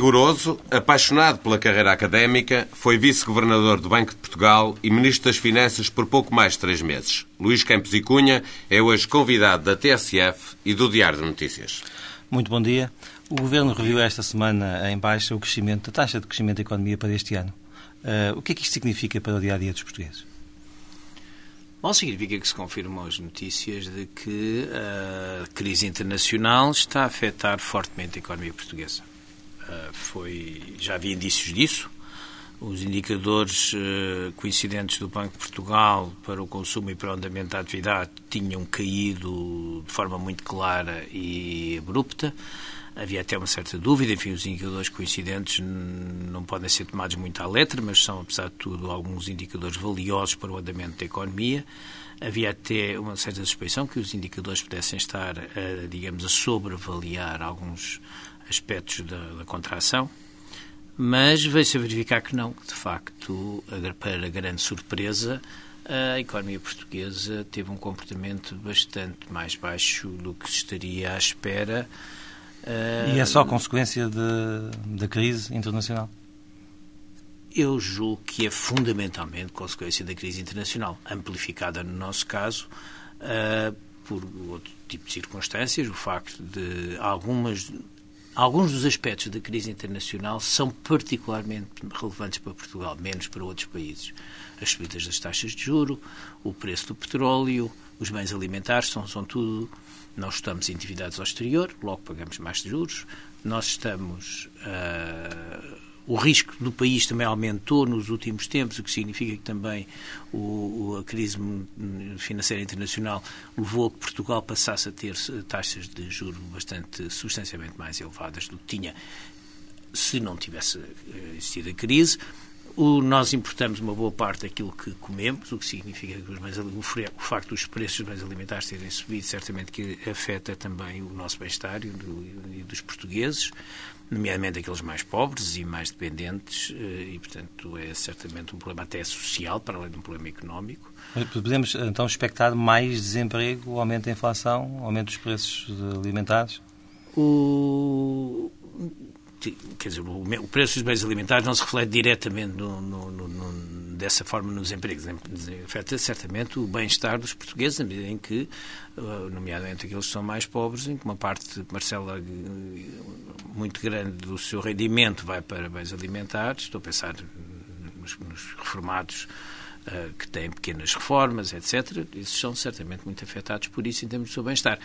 Rigoroso, apaixonado pela carreira académica, foi vice-governador do Banco de Portugal e ministro das Finanças por pouco mais de três meses. Luís Campos e Cunha é hoje convidado da TSF e do Diário de Notícias. Muito bom dia. O Governo reviu esta semana em baixa o crescimento, a taxa de crescimento da economia para este ano. Uh, o que é que isto significa para o dia-a-dia dos portugueses? Bom, significa que se confirmam as notícias de que a crise internacional está a afetar fortemente a economia portuguesa. Uh, foi, já havia indícios disso. Os indicadores uh, coincidentes do Banco de Portugal para o consumo e para o andamento da atividade tinham caído de forma muito clara e abrupta. Havia até uma certa dúvida, enfim, os indicadores coincidentes não podem ser tomados muito à letra, mas são, apesar de tudo, alguns indicadores valiosos para o andamento da economia. Havia até uma certa suspeição que os indicadores pudessem estar, a, digamos, a sobreavaliar alguns aspectos da, da contração, mas veio-se a verificar que não, que de facto, para grande surpresa, a economia portuguesa teve um comportamento bastante mais baixo do que se estaria à espera. E é só consequência de, da crise internacional? Eu julgo que é fundamentalmente consequência da crise internacional, amplificada no nosso caso uh, por outro tipo de circunstâncias, o facto de algumas alguns dos aspectos da crise internacional são particularmente relevantes para Portugal, menos para outros países. As subidas das taxas de juro, o preço do petróleo, os bens alimentares, são, são tudo. Nós estamos endividados ao exterior, logo pagamos mais de juros. Nós estamos. Uh, o risco do país também aumentou nos últimos tempos, o que significa que também o, a crise financeira internacional levou a que Portugal passasse a ter taxas de juros bastante substancialmente mais elevadas do que tinha se não tivesse eh, existido a crise. O, nós importamos uma boa parte daquilo que comemos, o que significa que bens, o, o, facto dos preços dos bens alimentares terem subido certamente que afeta também o nosso bem-estar e, e dos portugueses nomeadamente aqueles mais pobres e mais dependentes, eh, e, portanto, é certamente um problema até social, para além de um problema económico. Podemos, então, expectar mais desemprego, aumento da inflação, aumento dos preços alimentares? O quer dizer, o preço dos bens alimentares não se reflete diretamente no, no, no, dessa forma nos empregos. Afeta certamente o bem-estar dos portugueses, na medida em que, uh, nomeadamente aqueles que são mais pobres, em que uma parte Marcela uh, muito grande do seu rendimento vai para bens alimentares. Estou a pensar nos, nos reformados uh, que têm pequenas reformas, etc. Esses são certamente muito afetados por isso em termos do seu bem-estar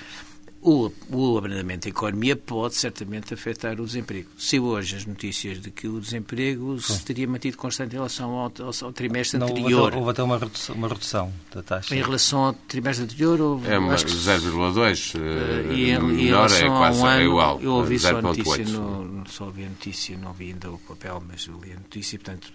o, o abrandamento da economia pode certamente afetar o desemprego. Se hoje as notícias de que o desemprego se teria mantido constante em relação ao, ao, ao trimestre Não, anterior. Houve até uma redução, uma redução, da taxa. Em relação ao trimestre anterior, houve. É 0,2. Uh, e em, melhor é quase um ano, é igual. Eu ouvi só a notícia, no, só ouvi a notícia, não vi ainda o papel, mas li a notícia, portanto.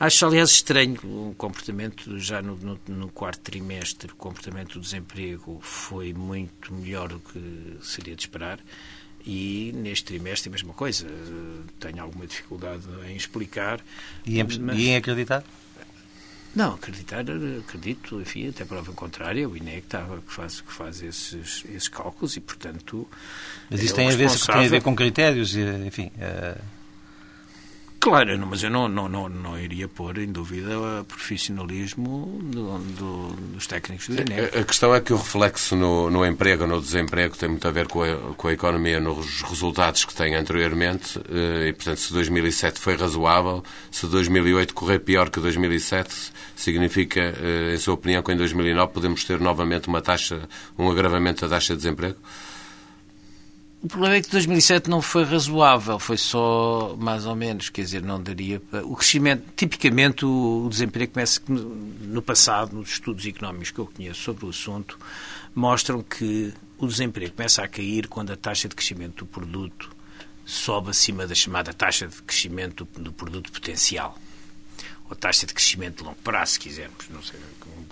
Acho, aliás, estranho o comportamento, já no, no, no, quarto trimestre, o comportamento do desemprego foi muito melhor do que seria de esperar. E neste trimestre a mesma coisa. Tenho alguma dificuldade em explicar. E em, mas... e em acreditar? Não, acreditar, acredito, enfim, até prova contrária, o INEC estava, que faz, que faz esses, esses cálculos e, portanto. Mas isso é tem, a ver, tem a ver com critérios, enfim. Uh Claro, mas eu não, não, não, não iria pôr em dúvida o profissionalismo do, do, dos técnicos do INEP. A, questão é que o reflexo no, no emprego no desemprego tem muito a ver com a, com a economia nos resultados que tem anteriormente eh, e, portanto, se 2007 foi razoável, se 2008 correr pior que 2007, significa, eh, em sua opinião, que em 2009 podemos ter novamente uma taxa, um agravamento da taxa de desemprego? O problema é que 2007 não foi razoável, foi só mais ou menos, quer dizer, não daria para... O crescimento, tipicamente o desemprego começa no passado, nos estudos económicos que eu conheço sobre o assunto, mostram que o desemprego começa a cair quando a taxa de crescimento do produto sobe acima da chamada taxa de crescimento do, produto potencial. Ou taxa de crescimento de longo prazo, se quisermos, não sei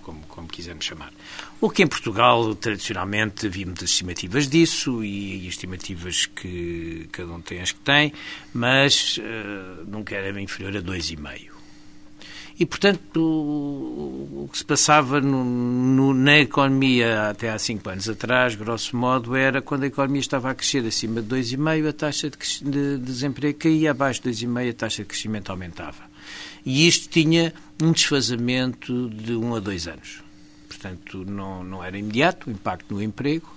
como, como, quisermos chamar. O que em Portugal, tradicionalmente, havia muitas estimativas disso e, e estimativas que cada um tem as que tem, mas uh, nunca era inferior a 2,5. E, portanto, o, o que se passava no, no, na economia até há cinco anos atrás, grosso modo, era quando a economia estava a crescer acima de 2,5, a taxa de, de desemprego caía, abaixo de 2,5 a taxa de crescimento aumentava. E isto tinha um desfazamento de um a dois anos. Portanto, não, não era imediato o impacto no emprego,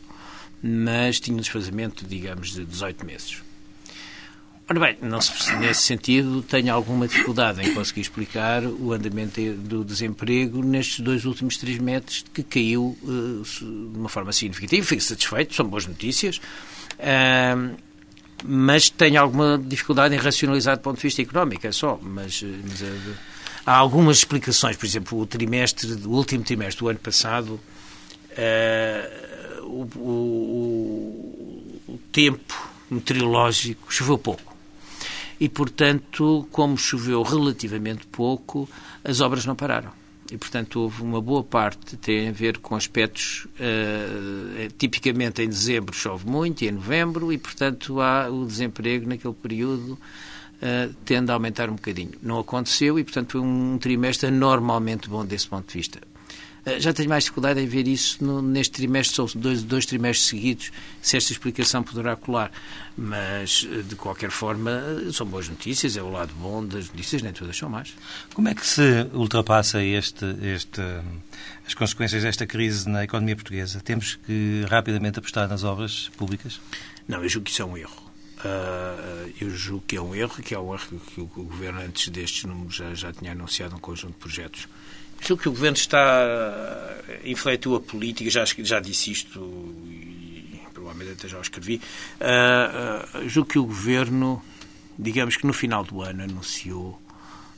mas tinha um desfazamento, digamos, de 18 meses. Ora bem, não nesse sentido tenho alguma dificuldade em conseguir explicar o andamento do desemprego nestes dois últimos trimestres que caiu uh, de uma forma significativa. Fico satisfeito, são boas notícias. Uh, mas tenho alguma dificuldade em racionalizar do ponto de vista económico, é só. Mas, mas é, há algumas explicações. Por exemplo, o trimestre, o último trimestre do ano passado, uh, o, o, o, tempo meteorológico choveu pouco. E, portanto, como choveu relativamente pouco, as obras não pararam e, portanto, houve uma boa parte que tem a ver com aspectos. Uh, tipicamente em dezembro chove muito e em novembro, e, portanto, há o desemprego naquele período uh, tende a aumentar um bocadinho. Não aconteceu e, portanto, foi um trimestre anormalmente bom desse ponto de vista. Eh, já tenho mais dificuldade em ver isso no, neste trimestre, são dois, dois trimestres seguidos, se esta explicação poderá colar. Mas, eh, de qualquer forma, eh, são boas notícias, é o lado bom das notícias, nem todas são más. Como é que se ultrapassa este, este, as consequências desta crise na economia portuguesa? Temos que rapidamente apostar nas obras públicas? Não, eu julgo que isso é um erro. Uh, eu julgo que é um erro, que é um erro que o Governo, antes destes números, já, já tinha anunciado um conjunto de projetos Julgo que o Governo está. infletiu a política, já, já disse isto e provavelmente até já o escrevi. Uh, uh, julgo que o Governo, digamos que no final do ano, anunciou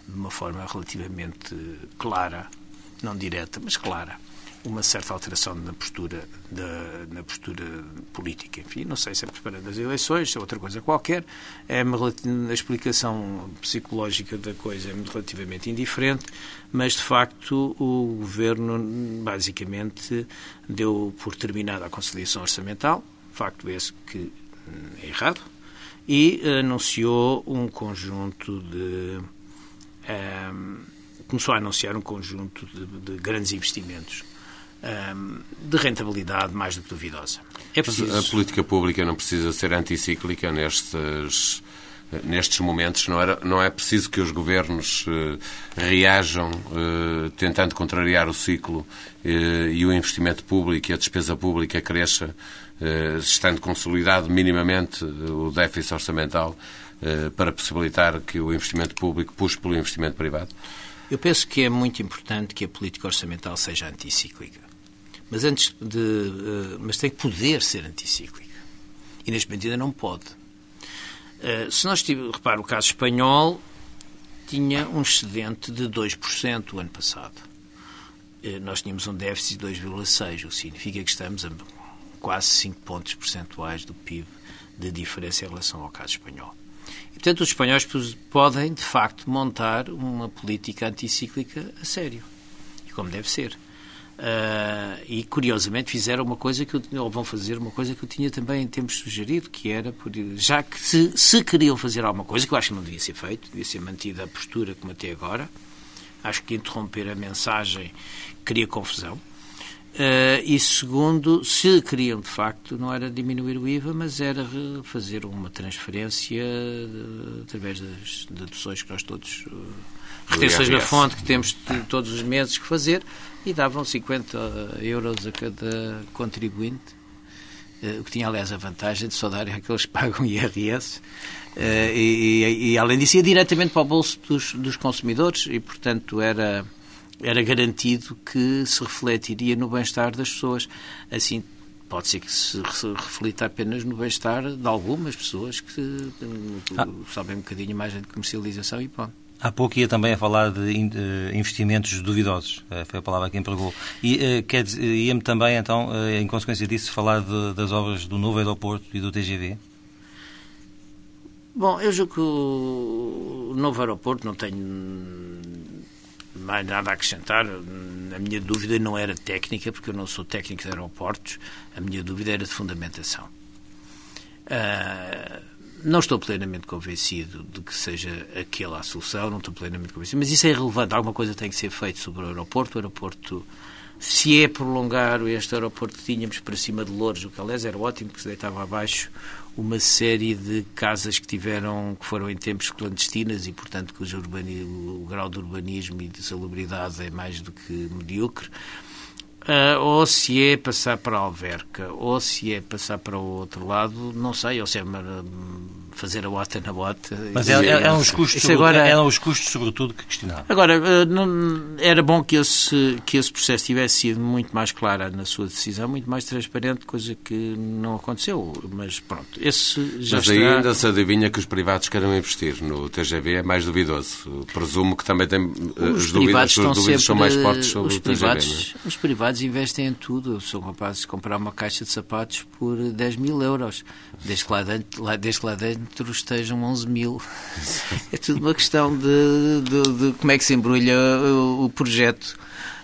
de uma forma relativamente clara, não direta, mas clara, uma certa alteração na postura, da, na postura política. Enfim, não sei se é preparando as eleições, se é outra coisa qualquer. É a explicação psicológica da coisa é relativamente indiferente, mas de facto o governo basicamente deu por terminada a conciliação orçamental, facto esse que é errado, e anunciou um conjunto de. Um, começou a anunciar um conjunto de, de grandes investimentos de rentabilidade mais do que duvidosa. É preciso... A política pública não precisa ser anticíclica nestes, nestes momentos. Não, era, não é preciso que os governos uh, reajam uh, tentando contrariar o ciclo uh, e o investimento público e a despesa pública cresça, estando consolidado minimamente o déficit orçamental para possibilitar que o investimento público puxe pelo investimento privado? Eu penso que é muito importante que a política orçamental seja anticíclica mas antes de. Uh, mas tem que poder ser anticíclica. E neste momento ainda não pode. Uh, se nós tivermos, repara, o caso espanhol tinha um excedente de 2% o ano passado. Uh, nós tínhamos um déficit de 2,6%, o que significa que estamos a quase 5 pontos percentuais do PIB de diferença em relação ao caso espanhol. E, portanto, os espanhóis podem, de facto, montar uma política anticíclica a sério. E como deve ser. Uh, e curiosamente fizeram uma coisa que eu, ou vão fazer uma coisa que eu tinha também em tempos sugerido, que era, já que se, se queriam fazer alguma coisa, que eu acho que não devia ser feito, devia ser mantida a postura como até agora, acho que interromper a mensagem cria confusão. Uh, e segundo, se queriam de facto, não era diminuir o IVA, mas era fazer uma transferência de, através das deduções que nós todos. Uh, retenções da fonte que temos todos os meses que fazer e davam 50 euros a cada contribuinte, eh, o que tinha, aliás, a vantagem de só dar aqueles que pagam IRS. Eh, e, e, e, além disso, ia diretamente para o bolso dos, dos consumidores e, portanto, era, era garantido que se refletiria no bem-estar das pessoas. Assim, pode ser que se reflita apenas no bem-estar de algumas pessoas que ah. sabem um bocadinho mais de comercialização e pronto. Há pouco ia também a falar de investimentos duvidosos, eh, foi a palavra que empregou. E eh, ia-me também, então, eh, em consequência disso, falar de, das obras do novo aeroporto e do TGV? Bom, eu julgo que o novo aeroporto não tenho mais nada a acrescentar. A minha dúvida não era técnica, porque eu não sou técnico de aeroportos, a minha dúvida era de fundamentação. Uh, não estou plenamente convencido de que seja aquela a solução, não estou plenamente convencido, mas isso é irrelevante. Alguma coisa tem que ser feita sobre o aeroporto. O aeroporto, se é prolongar este aeroporto que tínhamos para cima de Louros, o que aliás era ótimo, porque se deitava abaixo uma série de casas que tiveram, que foram em tempos clandestinas e, portanto, que o, o grau de urbanismo e de salubridade é mais do que medíocre. Uh, ou se é passar para a Alverca, ou se é passar para o outro lado, não sei, ou se é fazer a bota na bota. Mas é, é, é, uns custos, agora, eram os custos, sobretudo, que questionava. Agora, uh, não, era bom que esse, que esse processo tivesse sido muito mais claro na sua decisão, muito mais transparente, coisa que não aconteceu. Mas pronto, esse já Mas ainda se adivinha que os privados queiram investir no TGV, é mais duvidoso. Presumo que também tem, os as dúvidas, as dúvidas são mais fortes sobre os o TGV. Privados, é? Os privados investem em tudo. São capazes de comprar uma caixa de sapatos por 10 mil euros, desde que lá dentro, desde que lá dentro estejam 11 mil. É tudo uma questão de, de, de como é que se embrulha o, o projeto.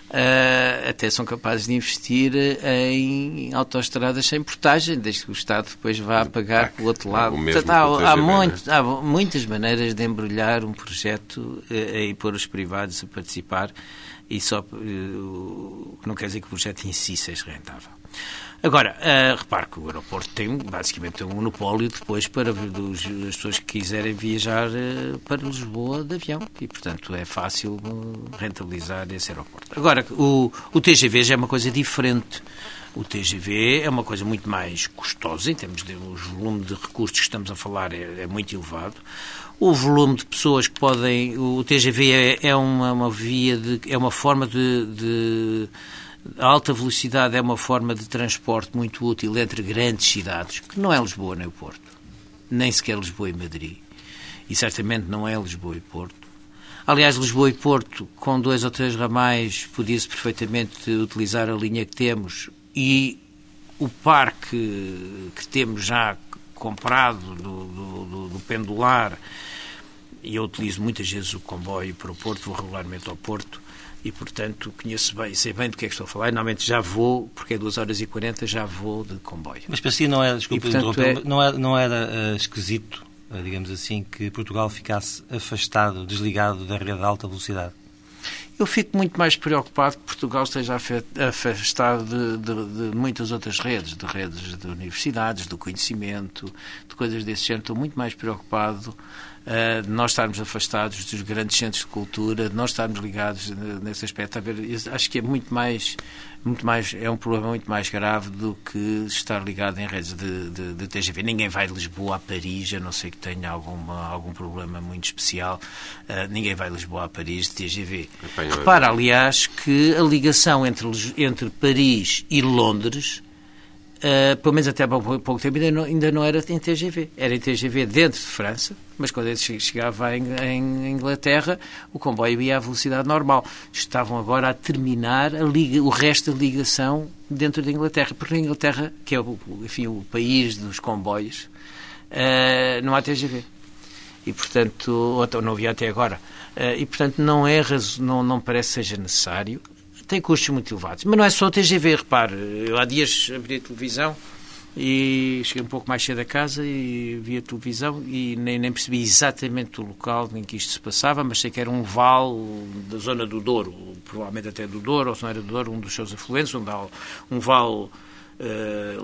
Uh, até são capazes de investir em autoestradas sem portagem, desde que o Estado depois vá pagar pelo outro lado. Portanto, há, há, muito, há, muitas maneiras de embrulhar um projeto uh, e pôr os privados a participar e só uh, não quer dizer que o projeto em si seja rentável. Agora, uh, repare que o aeroporto tem basicamente um monopólio depois para dos, as pessoas que quiserem viajar uh, para Lisboa de avião e, portanto, é fácil rentabilizar esse aeroporto. Agora, o, o TGV já é uma coisa diferente. O TGV é uma coisa muito mais custosa, em termos de o volume de recursos que estamos a falar é, é muito elevado. O volume de pessoas que podem. O TGV é, é uma, uma, via de. é uma forma de, de a alta velocidade é uma forma de transporte muito útil entre grandes cidades, que não é Lisboa nem o Porto, nem sequer Lisboa e Madrid, e certamente não é Lisboa e Porto. Aliás, Lisboa e Porto, com dois ou três ramais, podia-se perfeitamente utilizar a linha que temos e o parque que temos já comprado do, do, do, pendular, e eu utilizo muitas vezes o comboio para o Porto, vou regularmente ao Porto, e, portanto, conheço bem, sei bem do que é que estou a falar. E, normalmente já vou, porque é 2 horas e 40, já vou de comboio. Mas para si não era, desculpe e, portanto, é... não era, não era uh, esquisito, uh, digamos assim, que Portugal ficasse afastado, desligado da rede de alta velocidade? Eu fico muito mais preocupado que Portugal esteja afastado de, de, de, muitas outras redes, de redes de universidades, do conhecimento, de coisas desse género. Estou muito mais preocupado uh, de nós estarmos afastados dos grandes centros de cultura, de nós estarmos ligados nesse aspecto. A ver, acho que é muito mais, muito mais, é um problema muito mais grave do que estar ligado em redes de, de, de TGV. Ninguém vai de Lisboa a Paris, a não ser que tenha alguma, algum problema muito especial. Uh, ninguém vai de Lisboa a Paris de TGV. Repara, aliás, que a ligação entre, entre Paris e Londres Uh, pelo menos até há pouco tempo, ainda não, ainda não era em TGV. Era em TGV dentro de França, mas quando ele chegava em, Inglaterra, o comboio ia à velocidade normal. Estavam agora a terminar a liga, o resto da ligação dentro da Inglaterra, porque na Inglaterra, que é o, enfim, o país dos comboios, uh, não há TGV. E, portanto, ou não havia até agora. Uh, e, portanto, não, é, não, não parece seja necessário tem custos muito elevados. Mas não é só o TGV, repare. Eu há dias abri a televisão e cheguei um pouco mais cedo a casa e vi a televisão e nem, nem percebi exatamente o local em que isto se passava, mas sei que era um vale da zona do Douro, provavelmente até do Douro, ou se não era do Douro, um dos seus afluentes, um, um vale uh,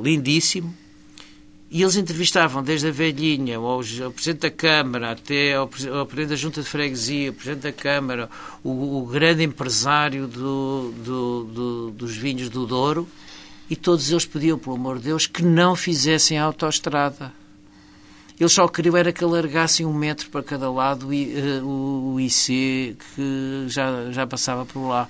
lindíssimo, e eles entrevistavam desde a velhinha, ao, ao Presidente da Câmara, até ao, ao, Presidente da Junta de Freguesia, o Presidente da Câmara, o, o grande empresário do, do, do, dos vinhos do Douro, e todos eles pediam, pelo amor de Deus, que não fizessem a autoestrada. Eles só queriam era que alargassem um metro para cada lado e, uh, o IC que já, já passava por lá.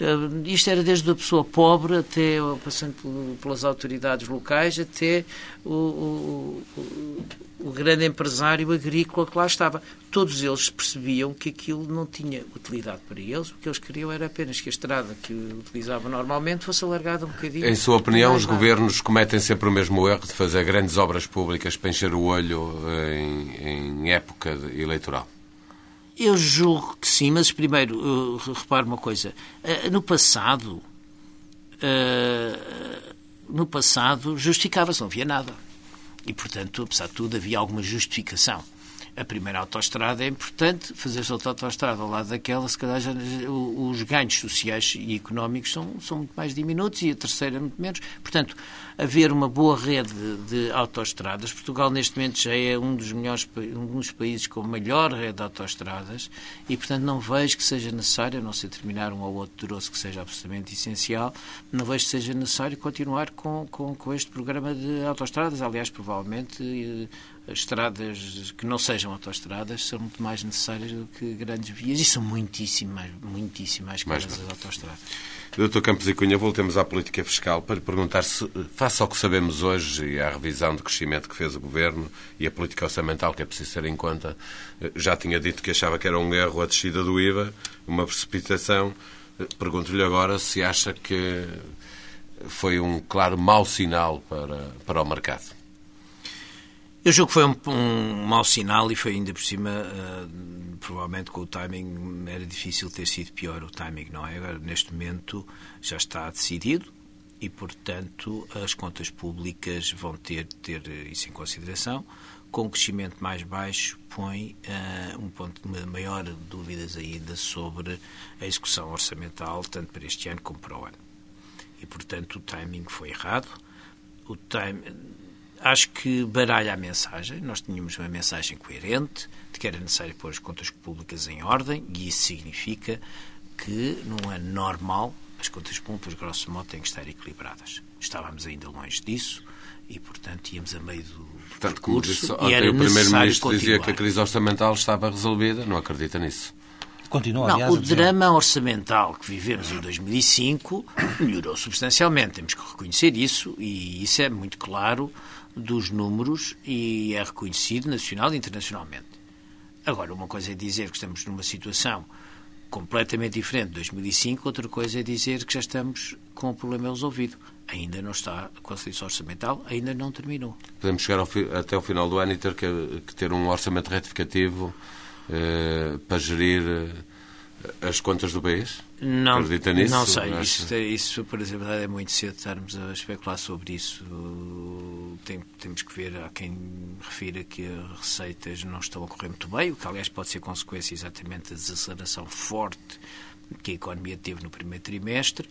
Uh, isto era desde a pessoa pobre até, passando pelas autoridades locais, até o, o, o, o grande empresário agrícola que lá estava. Todos eles percebiam que aquilo não tinha utilidade para eles, o que eles queriam era apenas que a estrada que utilizavam normalmente fosse alargada um bocadinho. Em sua opinião, os governos cometem sempre o mesmo erro de fazer grandes obras públicas para encher o olho em, em época eleitoral? Eu julgo que sim, mas primeiro, repare uma coisa. Eh, no passado, eh, no passado justificava-se, não havia nada. E, portanto, apesar de tudo, havia alguma justificação a primeira autoestrada é importante, fazer-se outra autoestrada ao lado daquela, se calhar já, os ganhos sociais e económicos são, são muito mais diminutos e a terceira muito menos. Portanto, haver uma boa rede de autoestradas, Portugal neste momento já é um dos melhores um dos países com a melhor rede de autoestradas e, portanto, não vejo que seja necessário, a não ser terminar um ou outro troço que seja absolutamente essencial, não vejo que seja necessário continuar com, com, com este programa de autoestradas. Aliás, provavelmente estradas que não sejam autoestradas são muito mais necessárias do que grandes vias e são muitíssimo mais, muitíssimo mais caras as autoestradas. Doutor Campos e Cunha, voltemos à política fiscal para lhe perguntar se, face ao que sabemos hoje e à revisão de crescimento que fez o Governo e a política orçamental que é preciso ter em conta, já tinha dito que achava que era um erro a descida do IVA, uma precipitação. Pergunto-lhe agora se acha que foi um claro mau sinal para, para o mercado. Eu julgo que foi um, um mau sinal e foi ainda por cima, uh, provavelmente com o timing, era difícil ter sido pior o timing, não é? Agora, neste momento, já está decidido e, portanto, as contas públicas vão ter de ter isso em consideração. Com o crescimento mais baixo, põe uh, um ponto de maior dúvidas ainda sobre a execução orçamental, tanto para este ano como para o ano. E, portanto, o timing foi errado. O time, acho que baralha a mensagem. Nós tínhamos uma mensagem coerente de que era necessário pôr as contas públicas em ordem e isso significa que num ano normal as contas públicas, grosso modo, têm que estar equilibradas. Estávamos ainda longe disso e, portanto, íamos a meio do portanto, percurso disse, e era o Primeiro-Ministro dizia que a crise orçamental estava resolvida. Não acredita nisso? Continua, não, o drama orçamental que vivemos em 2005 melhorou substancialmente. Temos que reconhecer isso e isso é muito claro dos números e é reconhecido nacional e internacionalmente. Agora, uma coisa é dizer que estamos numa situação completamente diferente de 2005, outra coisa é dizer que já estamos com o problema resolvido. Ainda não está, a solução orçamental, ainda não terminou. Podemos chegar ao, até o final do ano e ter que, que ter um orçamento retificativo eh, para gerir eh, as contas do país? Não, Acredita nisso? Não sei. Isso, isso, por exemplo, é muito cedo estarmos a especular sobre isso. Tem, temos que ver. Há quem refira que as receitas não estão a correr muito bem, o que, aliás, pode ser consequência exatamente da desaceleração forte que a economia teve no primeiro trimestre.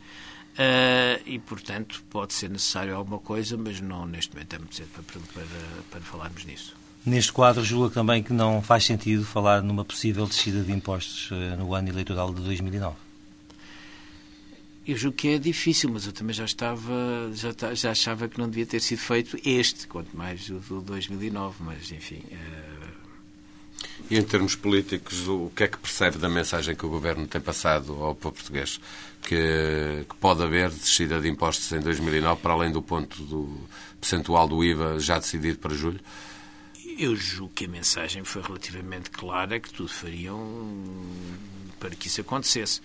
Uh, e, portanto, pode ser necessário alguma coisa, mas não neste momento é muito cedo para, para, para falarmos nisso. Neste quadro, julga também que não faz sentido falar numa possível descida de impostos uh, no ano eleitoral de 2009? Eu julgo que é difícil, mas eu também já estava, já, já achava que não devia ter sido feito este, quanto mais o do 2009, mas enfim. Uh... E em termos políticos, o que é que percebe da mensagem que o Governo tem passado ao povo português? Que, que pode haver descida de impostos em 2009, para além do ponto do percentual do IVA já decidido para julho? Eu julgo que a mensagem foi relativamente clara, que tudo fariam para que isso acontecesse.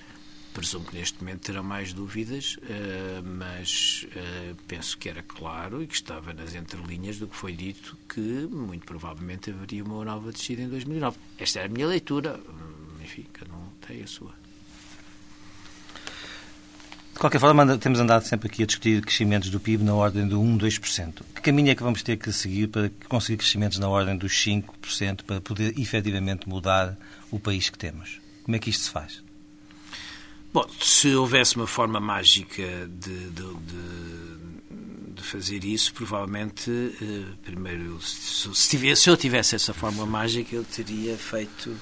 Presumo que neste momento terá mais dúvidas, uh, mas uh, penso que era claro e que estava nas entrelinhas do que foi dito que muito provavelmente haveria uma nova descida em 2009. Esta é a minha leitura. Hum, enfim, cada um tem a sua. De qualquer forma, temos andado sempre aqui a discutir crescimentos do PIB na ordem do 1, 2%. Que caminho é que vamos ter que seguir para conseguir crescimentos na ordem dos 5% para poder efetivamente mudar o país que temos? Como é que isto se faz? Bom, se houvesse uma forma mágica de, de, de, de fazer isso, provavelmente, eh, primeiro, se, se, tivesse, se eu tivesse essa forma mágica, eu teria feito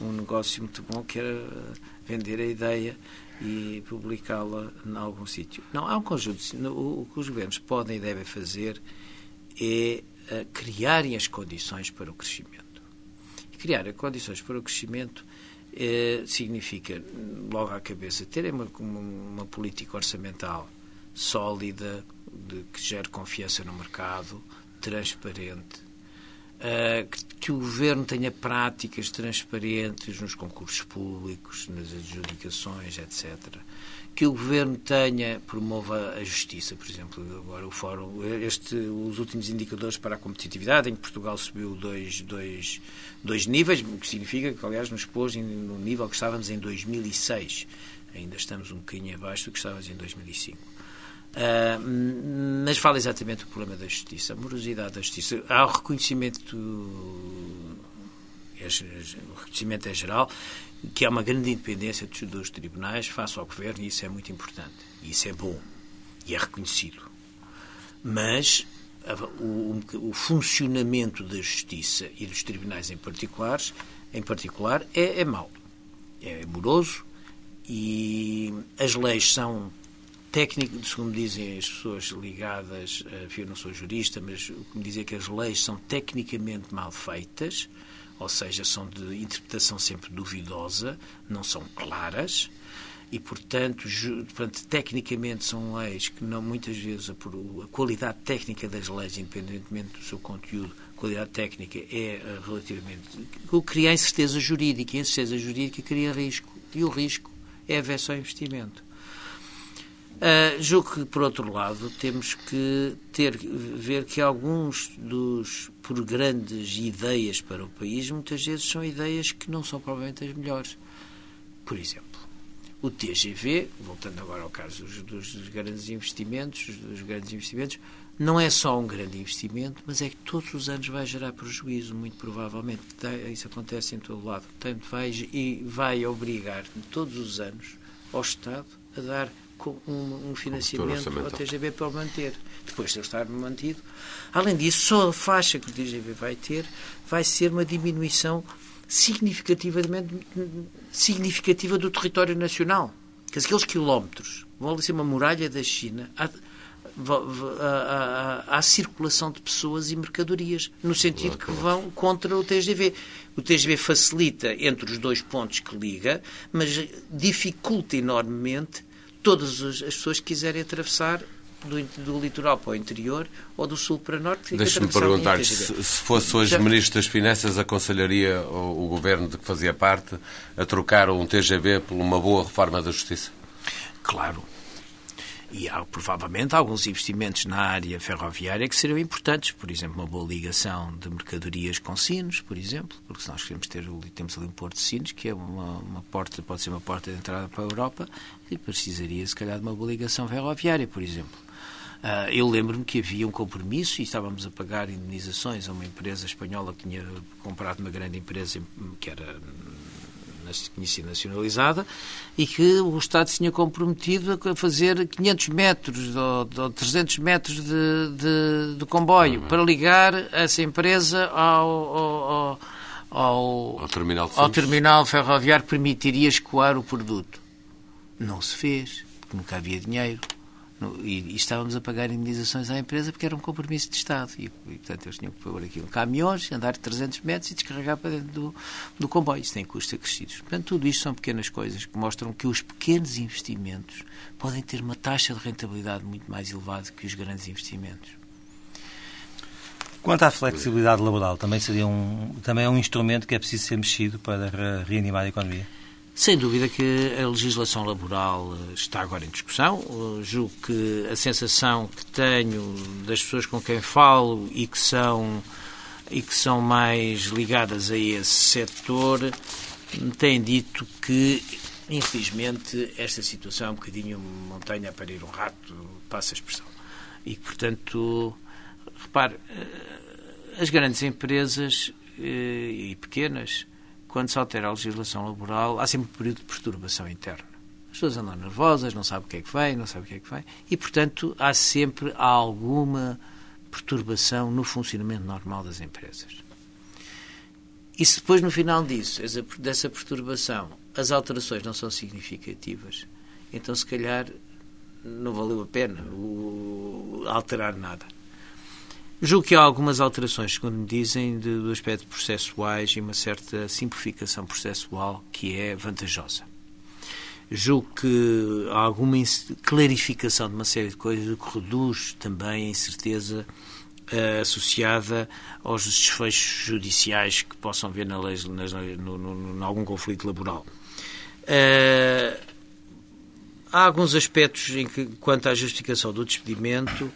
um negócio muito bom, que era vender a ideia e publicá-la em algum sítio. Não, há um conjunto. O, o que os governos podem e devem fazer é uh, criarem as condições para o crescimento. E criar as condições para o crescimento eh, significa, logo à cabeça, ter uma, uma, uma política orçamental sólida, de, que gere confiança no mercado, transparente, que, que, o governo tenha práticas transparentes nos concursos públicos, nas adjudicações, etc. Que o governo tenha, promova a justiça, por exemplo, agora o fórum, este, os últimos indicadores para a competitividade, em que Portugal subiu dois, dois, dois níveis, o que significa que, aliás, nos pôs no nível que estávamos em 2006. Ainda estamos um bocadinho abaixo do que estávamos em 2005. Uh, mas fala exatamente do problema da justiça, a morosidade da justiça. Há o reconhecimento, é o reconhecimento é geral, que há uma grande independência dos, dos tribunais face ao governo, e isso é muito importante. E isso é bom. E é reconhecido. Mas o, o, funcionamento da justiça e dos tribunais em particular, em particular é, é mau. É moroso e as leis são técnico, segundo dizem as pessoas ligadas, eu não sou jurista, mas o que me dizem é que as leis são tecnicamente mal feitas, ou seja, são de interpretação sempre duvidosa, não são claras, e, portanto, portanto tecnicamente são leis que não, muitas vezes a, qualidade técnica das leis, independentemente do seu conteúdo, a qualidade técnica é uh, relativamente... Cria incerteza jurídica, e a incerteza jurídica cria risco, e o risco é avesso ao investimento. Uh, julgo que, por outro lado, temos que ter ver que alguns dos por grandes ideias para o país, muitas vezes são ideias que não são provavelmente as melhores. Por exemplo, o TGV, voltando agora ao caso dos, dos grandes investimentos, dos grandes investimentos, não é só um grande investimento, mas é que todos os anos vai gerar prejuízo, muito provavelmente. Isso acontece em todo lado. Portanto, vai, e vai obrigar todos os anos ao Estado a dar um, um financiamento ao TGV para o manter. Depois de ele estar mantido. Além disso, só a faixa que o TGV vai ter vai ser uma diminuição significativamente significativa do território nacional. Que aqueles quilómetros vão ali ser uma muralha da China à, à, à, à, circulação de pessoas e mercadorias, no sentido que vão contra o TGV. O TGV facilita entre os dois pontos que liga, mas dificulta enormemente todas as pessoas que quiserem atravessar do, do, litoral para o interior ou do sul para o norte. Deixe-me perguntar se, se fosse hoje Já... Ministro das Finanças, aconselharia o, o, governo de que fazia parte a trocar um TGV por uma boa reforma da Justiça? Claro, e há provavelmente alguns investimentos na área ferroviária que seriam importantes, por exemplo, uma boa ligação de mercadorias com Sinos, por exemplo, porque se nós queremos ter temos ali um porto de Sinos, que é uma, uma porta, pode ser uma porta de entrada para a Europa, e precisaria se calhar de uma boa ligação ferroviária, por exemplo. Uh, eu lembro-me que havia um compromisso e estávamos a pagar indenizações a uma empresa espanhola que tinha comprado uma grande empresa que era tinha sido nacionalizada e que o Estado se tinha comprometido a fazer 500 metros ou, ou 300 metros de, de, de comboio uhum. para ligar essa empresa ao, ao, ao, ao, terminal, ao terminal ferroviário que permitiria escoar o produto. Não se fez, porque nunca havia dinheiro. E, e, estávamos a pagar indenizações à empresa porque era um compromisso de Estado. E, e portanto, eles tinham que pôr aquilo em caminhões, andar 300 metros e descarregar para dentro do, do comboio. Isso tem custos acrescidos. Portanto, tudo isto são pequenas coisas que mostram que os pequenos investimentos podem ter uma taxa de rentabilidade muito mais elevada que os grandes investimentos. Quanto à flexibilidade laboral, também, seria um, também é um instrumento que é preciso ser mexido para reanimar a economia? Sem dúvida que a legislação laboral eh, está agora em discussão. Eu julgo que a sensação que tenho das pessoas com quem falo e que são, e que são mais ligadas a esse setor têm dito que, infelizmente, esta situação é um bocadinho montanha para ir um rato, passa a expressão. E, portanto, repare, eh, as grandes empresas eh, e pequenas quando se altera a legislação laboral, há sempre um período de perturbação interna. As pessoas andam nervosas, não sabem o que é que vem, não sabem o que é que vem, e, portanto, há sempre alguma perturbação no funcionamento normal das empresas. E se depois, no final disso, dessa perturbação, as alterações não são significativas, então, se calhar, não valeu a pena alterar nada. Julgo que há algumas alterações, segundo me dizem, de, do aspecto processuais e uma certa simplificação processual que é vantajosa. Julgo que há alguma clarificação de uma série de coisas que reduz também a incerteza uh, associada aos desfechos judiciais que possam ver na lei, nas, no, no, no, algum conflito laboral. Uh, há alguns aspectos em que, quanto à justificação do despedimento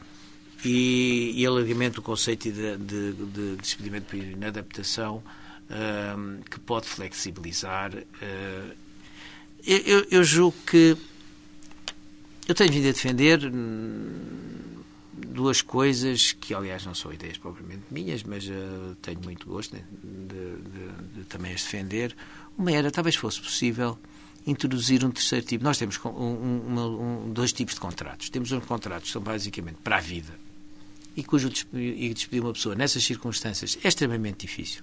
e, e alargamento do conceito de, de, de despedimento por inadaptação, uh, que pode flexibilizar. Uh, eu, eu, julgo que eu tenho vindo a defender duas coisas que, aliás, não são ideias propriamente minhas, mas uh, tenho muito gosto de, de, de, também as defender. Uma era, talvez fosse possível, introduzir um terceiro tipo. Nós temos um, uma, um, dois tipos de contratos. Temos uns contratos que são basicamente para a vida e cujo despedir uma pessoa nessas circunstâncias é extremamente difícil.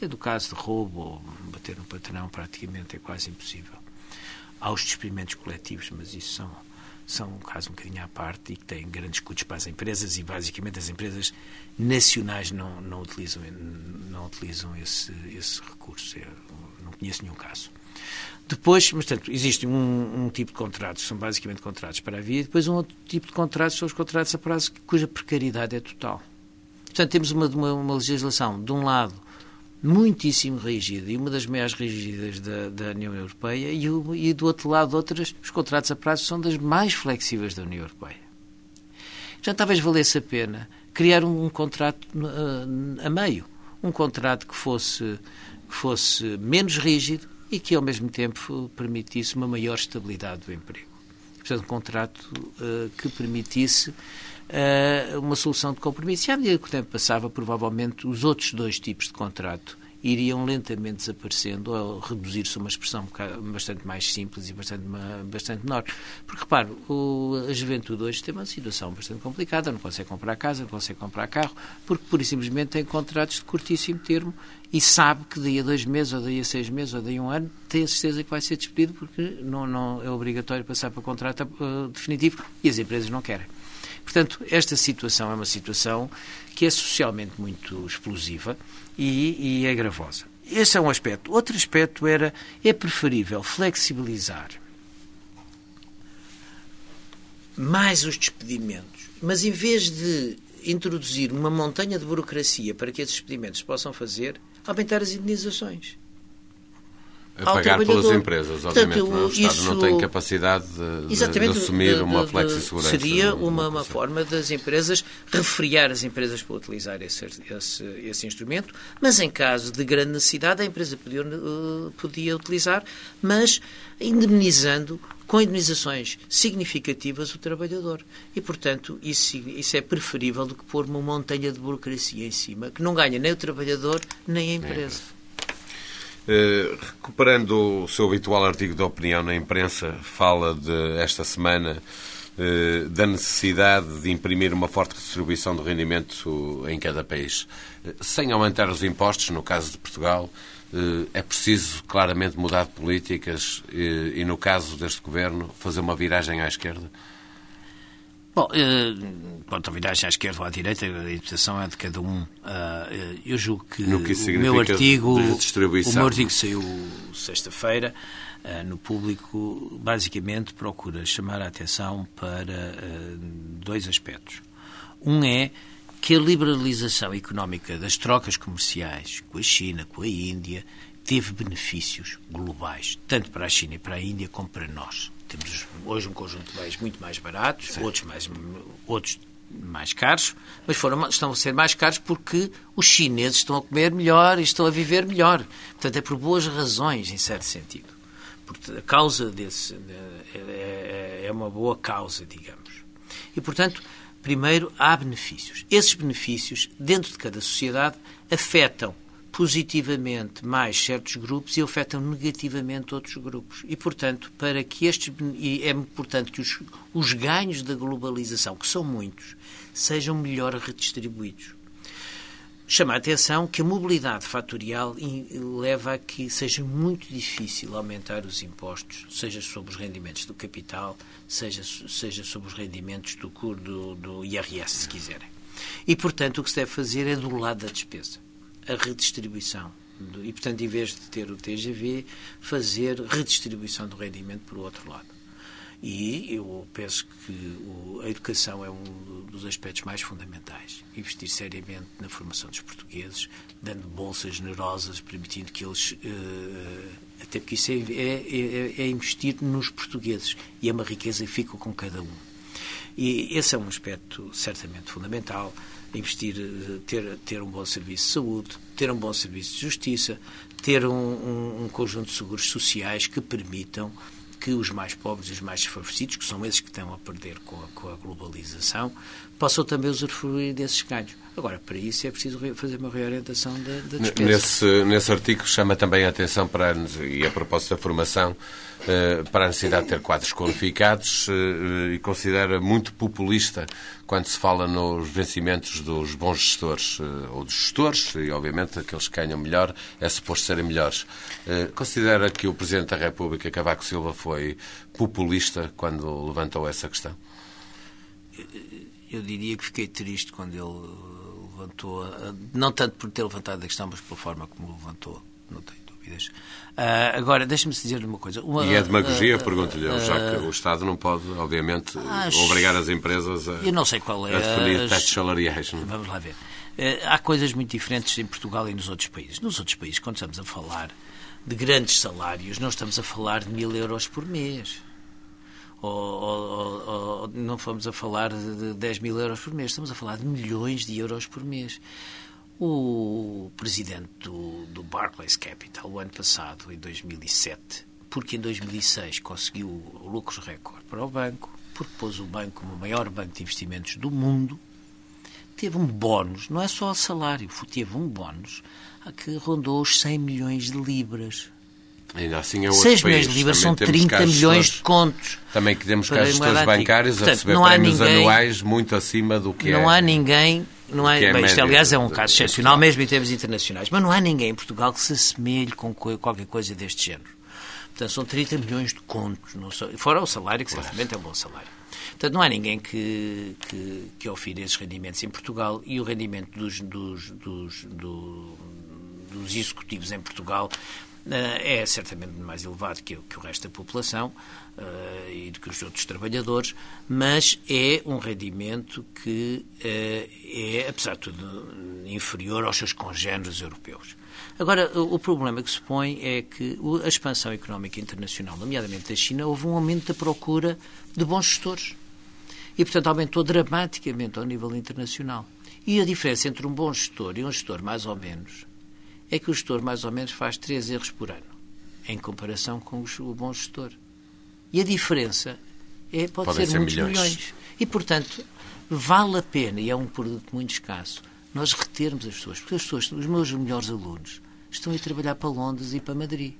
É do caso de roubo ou bater no patrão, praticamente é quase impossível. Há os despedimentos coletivos, mas isso são são um caso um bocadinho à parte e que têm grandes custos para as empresas e basicamente as empresas nacionais não, não utilizam, não utilizam esse, esse recurso. Eu não conheço nenhum caso. Depois, portanto, existe um, um, tipo de contratos, são basicamente contratos para a vida, e depois um outro tipo de contratos, são os contratos a prazo, cuja precariedade é total. Portanto, temos uma, uma, uma legislação, de um lado, muitíssimo rígida e uma das maiores rígidas da, da União Europeia e, o, e, do outro lado outras, os contratos a prazo são das mais flexíveis da União Europeia. Portanto, talvez valesse a pena criar um, um contrato uh, a meio, um contrato que fosse, que fosse menos rígido e que ao mesmo tempo permitisse uma maior estabilidade do emprego. Portanto, um contrato uh, que permitisse uh, uma solução de compromisso. E à medida que o tempo passava, provavelmente os outros dois tipos de contrato iriam lentamente desaparecendo ou reduzir-se a uma expressão bastante mais simples e bastante, bastante menor. Porque, repare, o, a juventude hoje tem uma situação bastante complicada, não consegue comprar casa, não consegue comprar carro, porque, e simplesmente, tem contratos de curtíssimo termo e sabe que daí a dois meses, ou daí a seis meses, ou daí a um ano, tem a certeza que vai ser despedido porque não, não é obrigatório passar para contrato uh, definitivo e as empresas não querem. Portanto, esta situação é uma situação que é socialmente muito explosiva e, e é gravosa. Esse é um aspecto. Outro aspecto era, é preferível flexibilizar mais os despedimentos, mas em vez de introduzir uma montanha de burocracia para que esses despedimentos possam fazer, aumentar as indenizações a pagar pelas empresas, obviamente. Portanto, não, o Estado isso, não tem capacidade de, de, de assumir de, uma flexi-segurança. Seria uma, uma forma das empresas refriar as empresas para utilizar esse, esse, esse, instrumento, mas em caso de grande necessidade a empresa podia, uh, podia utilizar, mas indemnizando com indemnizações significativas o trabalhador. E, portanto, isso, isso é preferível do que pôr uma montanha de burocracia em cima, que não ganha nem o trabalhador nem a empresa. É. Eh, recuperando o seu habitual artigo de opinião na imprensa, fala de esta semana uh, da necessidade de imprimir uma forte distribuição de rendimento em cada país. Sem aumentar os impostos, no caso de Portugal, é preciso claramente mudar de políticas e, no caso deste governo, fazer uma viragem à esquerda? Bom, eh, quanto a viragem à esquerda ou à direita, a interpretação é de cada um. Uh, eu julgo que, que o meu artigo, o meu artigo saiu sexta-feira uh, no público, basicamente procura chamar a atenção para dois aspectos. Um é que a liberalização económica das trocas comerciais com a China, com a Índia, teve benefícios globais, tanto para a China e para a Índia como para nós. Temos hoje um conjunto de bens muito mais baratos, Sim. outros mais, outros mais caros, mas foram, estão a ser mais caros porque os chineses estão a comer melhor e estão a viver melhor. Portanto, é por boas razões, em certo sentido. Porque a causa desse é, é, é uma boa causa, digamos. E, portanto, primeiro, há benefícios. Esses benefícios, dentro de cada sociedade, afetam positivamente mais certos grupos e afetam negativamente outros grupos. E, portanto, para que estes e é importante que os, os ganhos da globalização, que são muitos, sejam melhor redistribuídos. Chama a atenção que a mobilidade fatorial leva a que seja muito difícil aumentar os impostos, seja sobre os rendimentos do capital, seja, seja sobre os rendimentos do, do, do IRS, se quiserem. E, portanto, o que se deve fazer é do lado da despesa. A redistribuição. E, portanto, em vez de ter o TGV, fazer redistribuição do rendimento para o outro lado. E eu penso que a educação é um dos aspectos mais fundamentais. Investir seriamente na formação dos portugueses, dando bolsas generosas, permitindo que eles. Eh, até porque isso é, é, é, é investir nos portugueses. E é uma riqueza que fica com cada um. E esse é um aspecto certamente fundamental. Investir, eh, ter, ter um bom serviço de saúde, ter um bom serviço de justiça, ter um, um, um conjunto de seguros sociais que permitam que os mais pobres e os mais desfavorecidos, que são esses que estão a perder com a, com a globalização, possam também usufruir desses ganhos. Agora, para isso é preciso fazer uma reorientação da, da despesa. Nesse, nesse artigo chama também a atenção para, e a propósito da formação, eh, para a necessidade de ter quadros qualificados eh, e considera muito populista quando se fala nos vencimentos dos bons gestores eh, ou dos gestores, e obviamente aqueles que ganham melhor é suposto serem melhores. Considera que o Presidente da República, Cavaco Silva, foi populista quando levantou essa questão? Eu diria que fiquei triste quando ele levantou, não tanto por ter levantado a questão, mas pela forma como levantou. Não tenho dúvidas. Uh, agora, deixe-me dizer uma coisa. Uma, e é demagogia, uh, pergunto-lhe, já que o Estado não pode, obviamente, acho, obrigar as empresas a, eu não sei qual é, a definir as, tetos salariais. Não? É? Vamos lá ver. há coisas muito diferentes em Portugal e nos outros países. Nos outros países, quando estamos a falar de grandes salários, não estamos a falar de mil euros por mês. Ou, ou, ou, não estamos a falar de 10 mil euros por mês, estamos a falar de milhões de euros por mês. O presidente do, do Barclays Capital, o ano passado, em 2007, porque em 2006 conseguiu lucros recorde para o banco, porque pôs o banco como o maior banco de investimentos do mundo, teve um bónus, não é só o salário, teve um bónus que rondou os 100 milhões de libras. Ainda assim é 6 milhões de libras são 30 milhões de contos. Também que temos cá gestores bancários Portanto, a receber prémios ninguém, anuais muito acima do que não é. Não há ninguém não é, é bem, isto, aliás, é um caso excepcional mesmo em termos internacionais. Mas não há ninguém em Portugal que se assemelhe com qualquer coisa deste género. Portanto, são 30 milhões de contos, não fora o salário, que certamente é um bom salário. Portanto, não há ninguém que, que, que ofira esses rendimentos em Portugal e o rendimento dos, dos, dos, do, dos executivos em Portugal é certamente mais elevado que, que o resto da população uh, e do que os outros trabalhadores, mas é um rendimento que uh, é, apesar de tudo, inferior aos seus congêneres europeus. Agora, o problema que se põe é que a expansão económica internacional, nomeadamente da China, houve um aumento da procura de bons gestores. E, portanto, aumentou dramaticamente ao nível internacional. E a diferença entre um bom gestor e um gestor mais ou menos é que o gestor mais ou menos faz três erros por ano, em comparação com o bom gestor. E a diferença é, pode Podem ser, ser muitos milhões. milhões. E, portanto, vale a pena, e é um produto muito escasso, nós retermos as pessoas. Porque as pessoas, os meus melhores alunos, estão a trabalhar para Londres e para Madrid.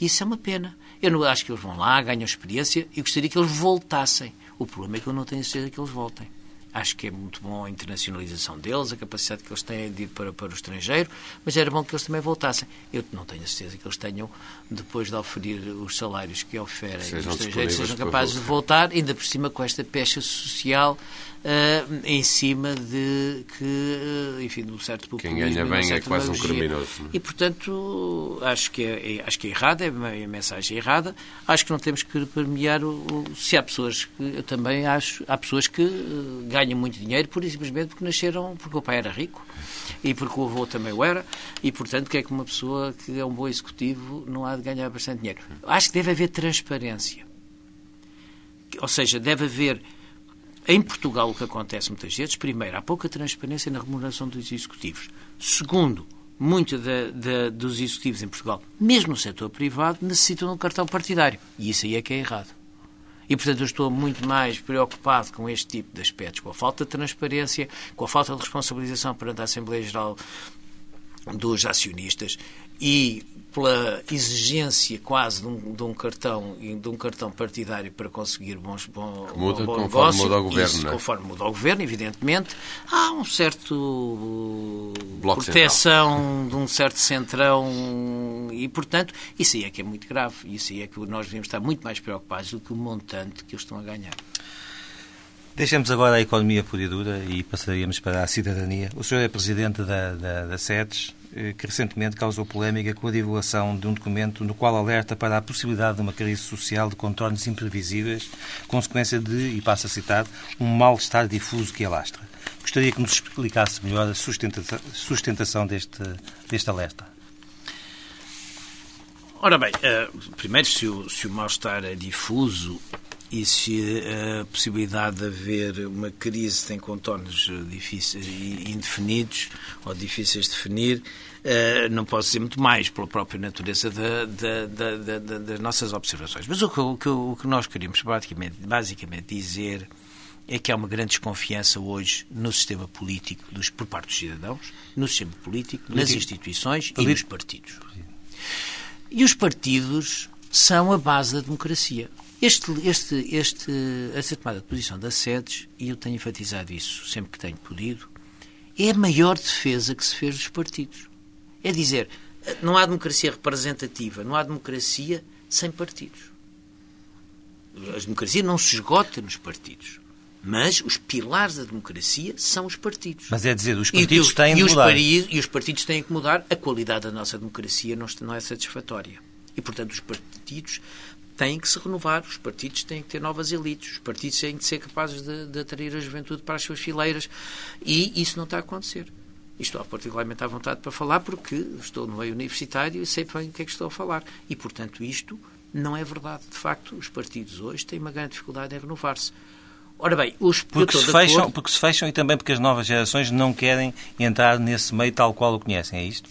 E isso é uma pena. Eu não acho que eles vão lá, ganham experiência e gostaria que eles voltassem. O problema é que eu não tenho certeza que eles voltem. Acho que é muito bom a internacionalização deles, a capacidade que eles têm de ir para, para o estrangeiro, mas era bom que eles também voltassem. Eu não tenho a certeza que eles tenham, depois de oferir os salários que oferem sejam os estrangeiros, sejam capazes de voltar, ainda por cima com esta pecha social uh, em cima de que, uh, enfim, de um certo populismo. Quem ganha bem é quase um criminoso. É? E, portanto, acho que é, é, acho que é errada, é a mensagem errada. Acho que não temos que premiar o, o, se há pessoas que, eu também acho, há pessoas que uh, ganham muito dinheiro por simplesmente porque nasceram, porque o pai era rico e porque o avô também o era, e portanto que é que uma pessoa que é um bom executivo não há de ganhar bastante dinheiro. Acho que deve haver transparência. Ou seja, deve haver em Portugal, o que acontece muitas vezes, primeiro, há pouca transparência na remuneração dos executivos. Segundo, muitos dos executivos em Portugal, mesmo no setor privado, necessitam de um cartão partidário. E isso aí é que é errado. E, portanto, eu estou muito mais preocupado com este tipo de aspectos, com a falta de transparência, com a falta de responsabilização perante a Assembleia Geral dos acionistas e pela exigência quase de um, de um, cartão de um cartão partidário para conseguir bons bom, muda bom conforme negócio, muda o governo, isso, é? conforme muda o governo, evidentemente, há um certo Bloco proteção central. de um certo centrão e, portanto, isso aí é que é muito grave. Isso aí é que nós devemos estar muito mais preocupados do que o montante que eles estão a ganhar. Deixemos agora a economia pura e dura e passaríamos para a cidadania. O senhor é presidente da, da, da SEDES, que recentemente causou polémica com a divulgação de um documento no qual alerta para a possibilidade de uma crise social de contornos imprevisíveis, consequência de, e passo a citar, um mal-estar difuso que alastra. Gostaria que nos explicasse melhor a sustentação, deste, deste alerta. Ora bem, uh, primeiro, se o, se o mal-estar é difuso e se a possibilidade de haver uma crise tem contornos eh, difíceis e indefinidos ou difíceis de definir, eh, não posso dizer muito mais pela própria natureza da, da, da, das nossas observações. Mas o que, o que, o que nós queríamos basicamente, basicamente dizer é que há uma grande desconfiança hoje no sistema político, dos, por parte dos cidadãos, no sistema político, nas instituições e nos partidos. E os partidos são a base da democracia. Este, este, este, esta tomada de posição das sedes, e eu tenho enfatizado isso sempre que tenho podido, é a maior defesa que se fez dos partidos. É dizer, não há democracia representativa, não há democracia sem partidos. A democracia não se esgota nos partidos. Mas os pilares da democracia são os partidos. Mas é dizer, os partidos e, têm e, de mudar. e os partidos têm que mudar. A qualidade da nossa democracia não, não é satisfatória. E, portanto, os partidos têm que se renovar, os partidos têm que ter novas elites, os partidos têm que ser capazes de, de atrair a juventude para as suas fileiras e isso não está a acontecer. E estou particularmente à vontade para falar porque estou no meio universitário e sei bem o que é que estou a falar. E, portanto, isto não é verdade. De facto, os partidos hoje têm uma grande dificuldade em renovar-se. Ora bem, os porque se, fecham, acordo... porque se fecham e também porque as novas gerações não querem entrar nesse meio tal qual o conhecem, é isto?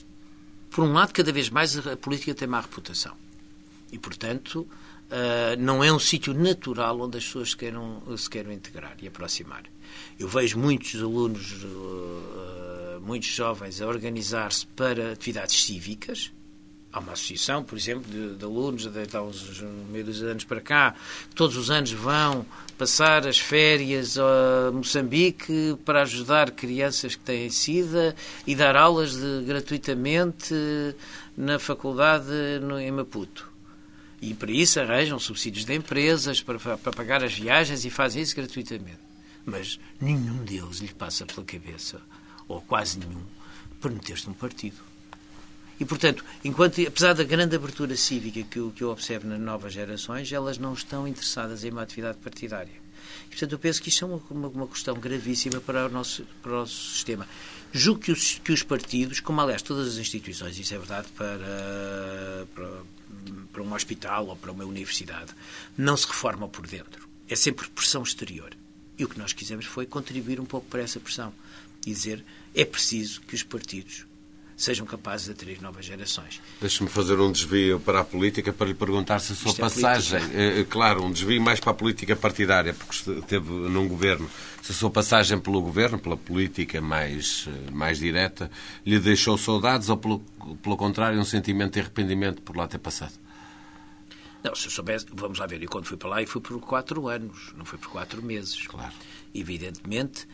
Por um lado, cada vez mais a política tem má reputação. E, portanto, uh, não é um sítio natural onde as pessoas se queiram, se queiram integrar e aproximar. Eu vejo muitos alunos, uh, muitos jovens a organizar-se para atividades cívicas. Há uma associação, por exemplo, de, de alunos, de, há uns meio dos anos para cá, que todos os anos vão passar as férias a Moçambique para ajudar crianças que têm SIDA e dar aulas de, gratuitamente na faculdade no, em Maputo. E para isso arranjam subsídios de empresas para, para pagar as viagens e fazem isso gratuitamente. Mas nenhum deles lhe passa pela cabeça, ou quase nenhum, para meter-se num partido. E, portanto, enquanto, apesar da grande abertura cívica que eu, que eu observo nas novas gerações, elas não estão interessadas em uma atividade partidária. E, portanto, eu penso que isto é uma, uma, uma questão gravíssima para o nosso, para o nosso sistema. Julgo que os, que os partidos, como aliás todas as instituições, isso é verdade para, para para um hospital ou para uma universidade, não se reforma por dentro. É sempre pressão exterior. E o que nós quisemos foi contribuir um pouco para essa pressão e dizer é preciso que os partidos sejam capazes de atrair novas gerações. Deixe-me fazer um desvio para a política para lhe perguntar se a sua Isto é passagem, é, é, claro, um desvio mais para a política partidária, porque esteve num governo, se a sua passagem pelo governo, pela política mais, mais direta, lhe deixou saudades ou, pelo, pelo contrário, um sentimento de arrependimento por lá ter passado? Não, se eu soubesse, vamos lá ver, e quando fui para lá, e fui por quatro anos, não foi por quatro meses. Claro. Evidentemente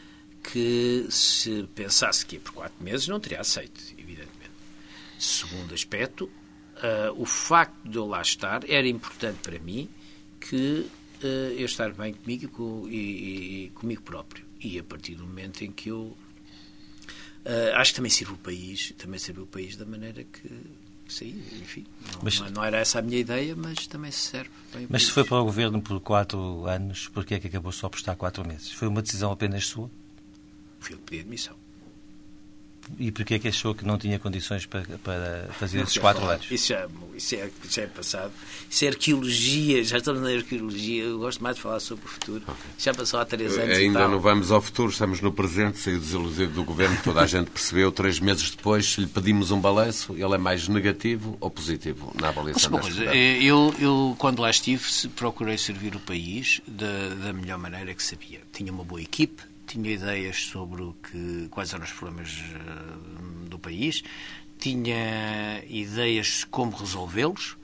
que se pensasse que ia por quatro meses, não teria aceito, evidentemente. Segundo aspecto, uh, o facto de eu lá estar era importante para mim que uh, eu estar bem comigo e, e, e, comigo próprio. E a partir do momento em que eu uh, acho que também sirvo o país, também sirvo o país da maneira que Sim, enfim, não, mas, não, era essa a minha ideia, mas também se serve. Mas se foi para o governo por quatro anos, porquê é que acabou só por estar quatro meses? Foi uma decisão apenas sua? Fui eu que pedi admissão. E porquê é que achou que não tinha condições para, para fazer esses quatro falar. anos? Isso já, isso, é, já é passado. Isso é arqueologia, já estamos na arqueologia. Eu gosto mais de falar sobre o futuro. Okay. Já passou há três anos. Ainda não vamos ao futuro, estamos no presente. Saiu desiludido do governo, toda a gente percebeu. Três meses depois, se lhe pedimos um balanço, ele é mais negativo ou positivo na avaliação Mas, coisa, eu, eu, quando lá estive, procurei servir o país da, da melhor maneira que sabia. Tinha uma boa equipe tinha ideias sobre o que, quais eram os problemas uh, do país, tinha ideias de como resolvê-los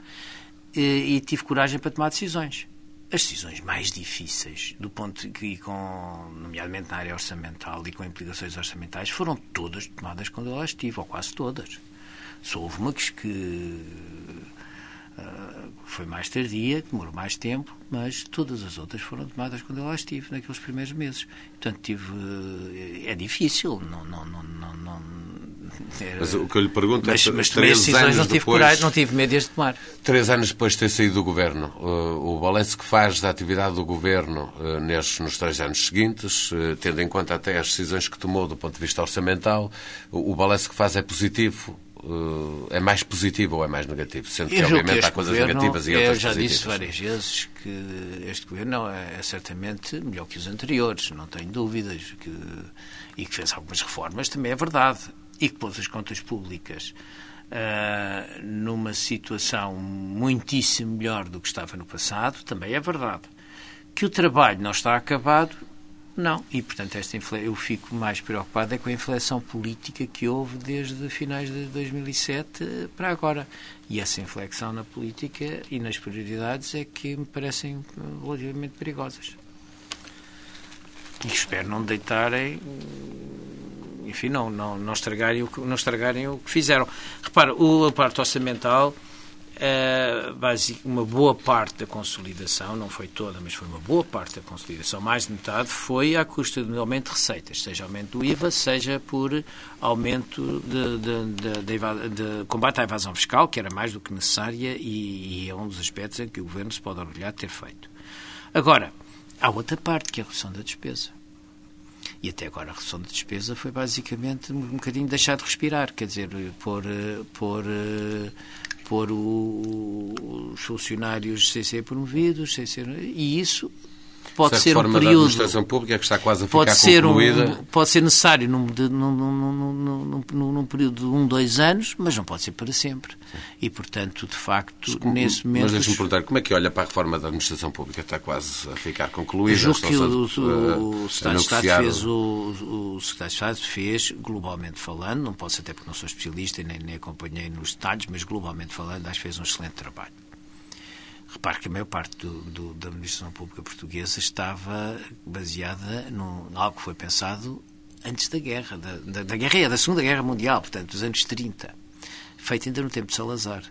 e, eh, e tive coragem para tomar decisões as decisões mais difíceis, do ponto que, com, nomeadamente na área orçamental e com implicações orçamentais, foram todas tomadas quando eu lá estive, ou quase todas. Só houve uma que, uh, foi mais tardia, demorou mais tempo, mas todas as outras foram tomadas quando eu lá estive, naqueles primeiros meses. Portanto, tive, uh, é difícil, não, não, não, não, não era... Mas o que eu lhe pergunto mas, é... Mas as decisões não tive, depois, coragem, não tive medo de tomar. Três anos depois de ter saído do Governo, uh, o balanço que faz da atividade do Governo uh, nestes, nos três anos seguintes, tendo em conta até as decisões que tomou do ponto de vista orçamental, o, o balanço que faz é positivo? É mais positivo ou é mais negativo? Sendo que, obviamente, que há coisas governo, negativas e outras positivas. Eu já disse várias vezes que este governo é, é certamente melhor que os anteriores, não tenho dúvidas, que, e que fez algumas reformas, também é verdade, e que pôs as contas públicas uh, numa situação muitíssimo melhor do que estava no passado, também é verdade. Que o trabalho não está acabado, não. E, portanto, esta eu fico mais preocupado é com a inflexão política que houve desde finais de 2007 para agora. E essa inflexão na política e nas prioridades é que me parecem relativamente perigosas. E espero não deitarem enfim, não, não, não, estragarem o que, não estragarem o que fizeram. Repara, o, a parte orçamental, uma boa parte da consolidação, não foi toda, mas foi uma boa parte da consolidação, mais de metade, foi à custa do aumento de receitas, seja aumento do IVA, seja por aumento de, de, de, de combate à evasão fiscal, que era mais do que necessária e, e é um dos aspectos em que o Governo se pode orgulhar de ter feito. Agora, há outra parte, que é a redução da despesa. E até agora a redução de despesa foi basicamente um bocadinho deixar de respirar, quer dizer, pôr, pôr, pôr o, os funcionários sem ser promovidos, sem ser, e isso pode ser um período. Da administração pública que está quase a ficar pode ser concluída. Um, pode ser necessário num, num, num, num, período de um, dois anos, mas não pode ser para sempre. Sim. E, portanto, de facto, nesse momento. Mas deixe-me perguntar, como é que olha para a reforma da administração pública? Está quase a ficar concluída? Julgo que o, o, o Secretário de Estado fez, o, o Secretário de Estado fez, globalmente falando, não posso até porque não sou especialista e nem, nem acompanhei nos detalhes, mas globalmente falando, acho que fez um excelente trabalho. Repare que a maior parte do, do, da administração pública portuguesa estava baseada num, em algo que foi pensado antes da guerra, da, da, da guerra, da Segunda Guerra Mundial, portanto, dos anos 30, feito ainda no tempo de Salazar.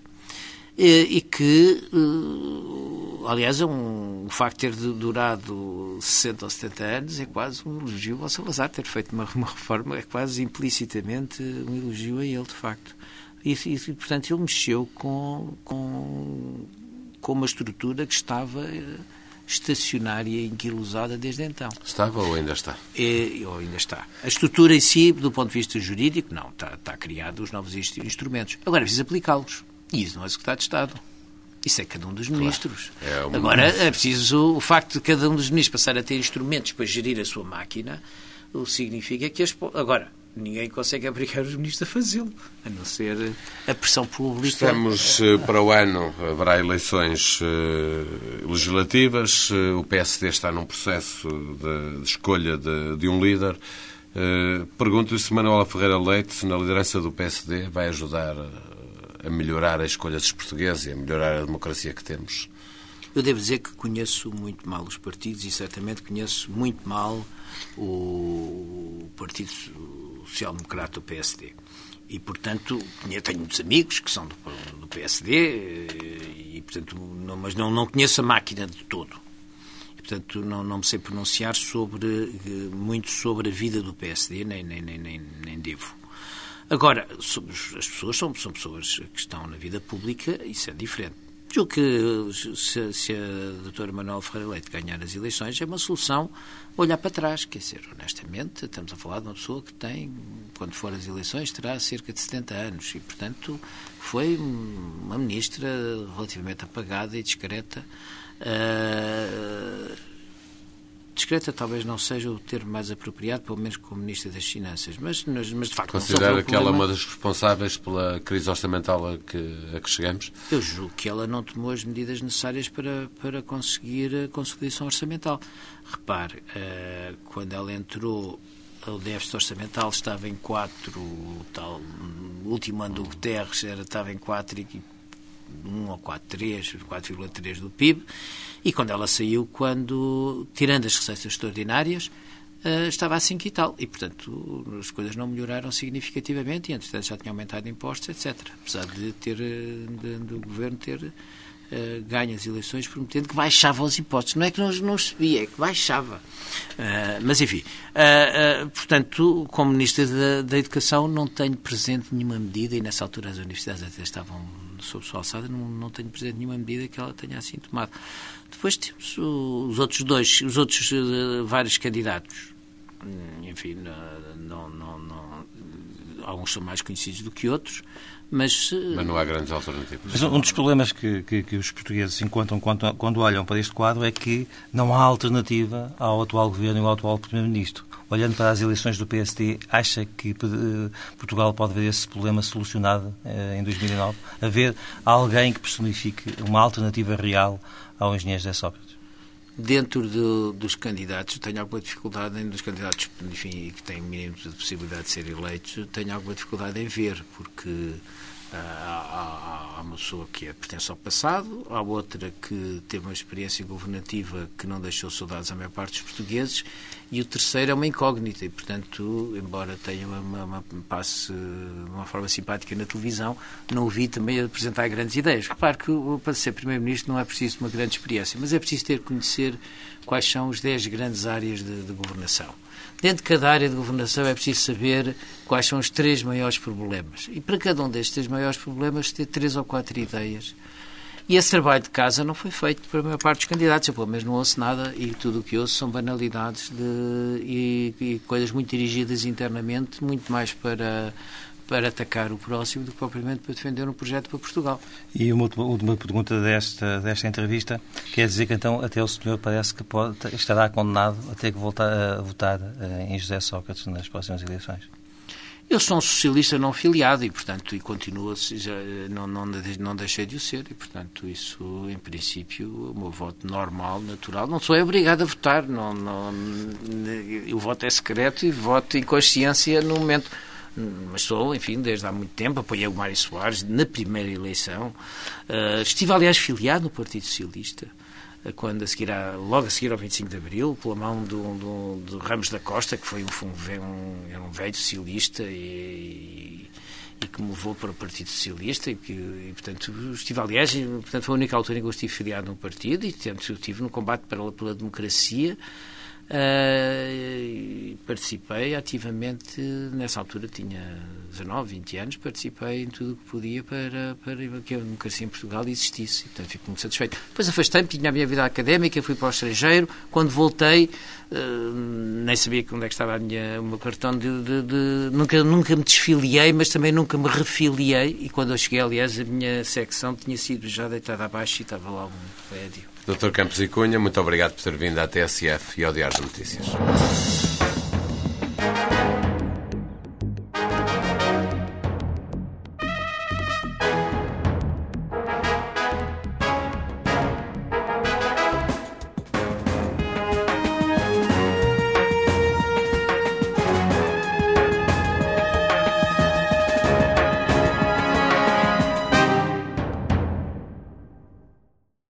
E, e que, uh, aliás, é um, o facto de ter durado 60 ou 70 anos é quase um elogio ao Salazar, ter feito uma, uma reforma, é quase implicitamente um elogio a ele, de facto. E, e portanto, ele mexeu com, com com uma estrutura que estava eh, estacionária e inquilosada desde então. Estava ou ainda está? É, ou ainda está. A estrutura em si, do ponto de vista jurídico, não. Está, está criado os novos instrumentos. Agora é preciso aplicá-los. E isso não é Secretário de Estado. Isso é cada um dos ministros. Claro. É Agora, é preciso o facto de cada um dos ministros passar a ter instrumentos para gerir a sua máquina, o significa que as. Agora, ninguém consegue obrigar os ministros a fazê-lo, a não ser a pressão pública. Estamos eh, para o ano, haverá eleições eh, legislativas, eh, o PSD está num processo de, escolha de, de um líder. Pergunto-lhe se Manuela Ferreira Leite, na liderança do PSD, vai ajudar a melhorar a escolha dos portugueses e a melhorar a democracia que temos. Eu devo dizer que conheço muito mal os partidos e certamente conheço muito mal o Partido Social-Democrata do PSD. E, portanto, tenho muitos amigos que são do, do PSD, e, portanto, não, mas não, não conheço a máquina de todo. E, portanto, não, não me sei pronunciar sobre, muito sobre a vida do PSD, nem, nem, nem, nem, nem devo. Agora, as pessoas são, são pessoas que estão na vida pública, isso é diferente. Julgo que se, se a doutora Manuel Ferreira Leite ganhar as eleições é uma solução olhar para trás. Quer dizer, honestamente, estamos a falar de uma pessoa que tem, quando for às eleições, terá cerca de 70 anos e, portanto, foi uma ministra relativamente apagada e discreta. Uh, discreta talvez não seja o termo mais apropriado, pelo menos como Ministra das Finanças, mas, mas, de facto... Considera que ela é uma das responsáveis pela crise orçamental a que, a que chegamos? Eu julgo que ela não tomou as medidas necessárias para, para conseguir a consolidação orçamental. Repare, uh, quando ela entrou, o déficit orçamental estava em 4, tal, o último ano do Guterres era, estava em 4 e 1 ou 4,3, 4,3 do PIB, e quando ela saiu, quando, tirando as receitas extraordinárias, uh, estava a 5 e tal. E, portanto, as coisas não melhoraram significativamente e, entretanto, já tinha aumentado impostos, etc. Apesar de ter, de, do governo ter Uh, ganha as eleições prometendo que baixava os impostos. Não é que não, não subia, é que baixava. Uh, mas, enfim, portanto, como Ministro da, da, Educação, não tenho presente nenhuma medida, e nessa altura as universidades até estavam sob sua alçada, não, não tenho presente nenhuma medida que ela tenha assim tomado. Depois temos os outros dois, os outros vários candidatos. Hum, enfim, não, não, não, alguns são mais conhecidos do que outros, mas, mas não há grandes alternativas. Mas um dos problemas que, que, que os portugueses encontram quando, quando, olham para este quadro é que não há alternativa ao atual governo e ao atual primeiro-ministro. Olhando para as eleições do PSD, acha que eh, Portugal pode ver esse problema solucionado eh, em 2009? Haver alguém que personifique uma alternativa real ao engenheiro José Sócrates? Dentro do, dos candidatos, tenho alguma dificuldade em dos candidatos enfim, que têm mínimo de possibilidade de ser eleitos, tenho alguma dificuldade em ver, porque Há, uma pessoa que é, pertence ao passado, há outra que teve uma experiência governativa que não deixou saudades à maior parte dos portugueses, e o terceiro é uma incógnita, e, portanto, embora tenha uma, uma, uma passe uma forma simpática na televisão, não o vi também apresentar grandes ideias. Claro que para ser Primeiro-Ministro não é preciso uma grande experiência, mas é preciso ter conhecer quais são as 10 grandes áreas de, de governação. Dentro de cada área de governação é preciso saber quais são os três maiores problemas. E para cada um destes três maiores problemas, ter três ou quatro ideias. E esse trabalho de casa não foi feito para a maior parte dos candidatos. Eu, pelo menos, não ouço nada e tudo o que ouço são banalidades de, e, e coisas muito dirigidas internamente, muito mais para para atacar o próximo do que propriamente para defender um projeto para Portugal. E uma última pergunta desta, desta entrevista, quer dizer que então até o senhor parece que pode, estará condenado a ter que voltar a votar eh, em José Sócrates nas próximas eleições? Eu sou um socialista não filiado e, portanto, e continuo, já, não, não, não deixei de o ser e, portanto, isso, em princípio, o meu voto normal, natural, não sou obrigado a votar, não, não, o voto é secreto e voto em consciência no momento mas sou, enfim, desde há muito tempo, apoiei o Mário Soares na primeira eleição. Uh, estive, aliás, filiado no Partido Socialista, uh, quando a seguir a, logo a seguir ao 25 de Abril, pela mão do, do, do Ramos da Costa, que foi um, um, era um velho socialista e, e, que me levou para o Partido Socialista e, que, e portanto, estive, aliás, e, portanto, foi a única altura em que eu estive filiado no partido e, portanto, estive no combate pela, pela democracia Uh, participei ativamente, nessa altura tinha 19, 20 anos, participei em tudo o que podia para, para que a democracia em Portugal existisse. E, portanto, fico muito satisfeito. Depois afastei-me, tinha a minha vida académica, fui para o estrangeiro. Quando voltei, uh, nem sabia onde é que estava a minha, o meu cartão de, de, de, Nunca, nunca me desfiliei, mas também nunca me refiliei. E quando eu cheguei, aliás, a minha secção tinha sido já deitada abaixo e estava lá um prédio. Dr. Campos e Cunha, muito obrigado por ter vindo à TSF e ao Diário de Notícias.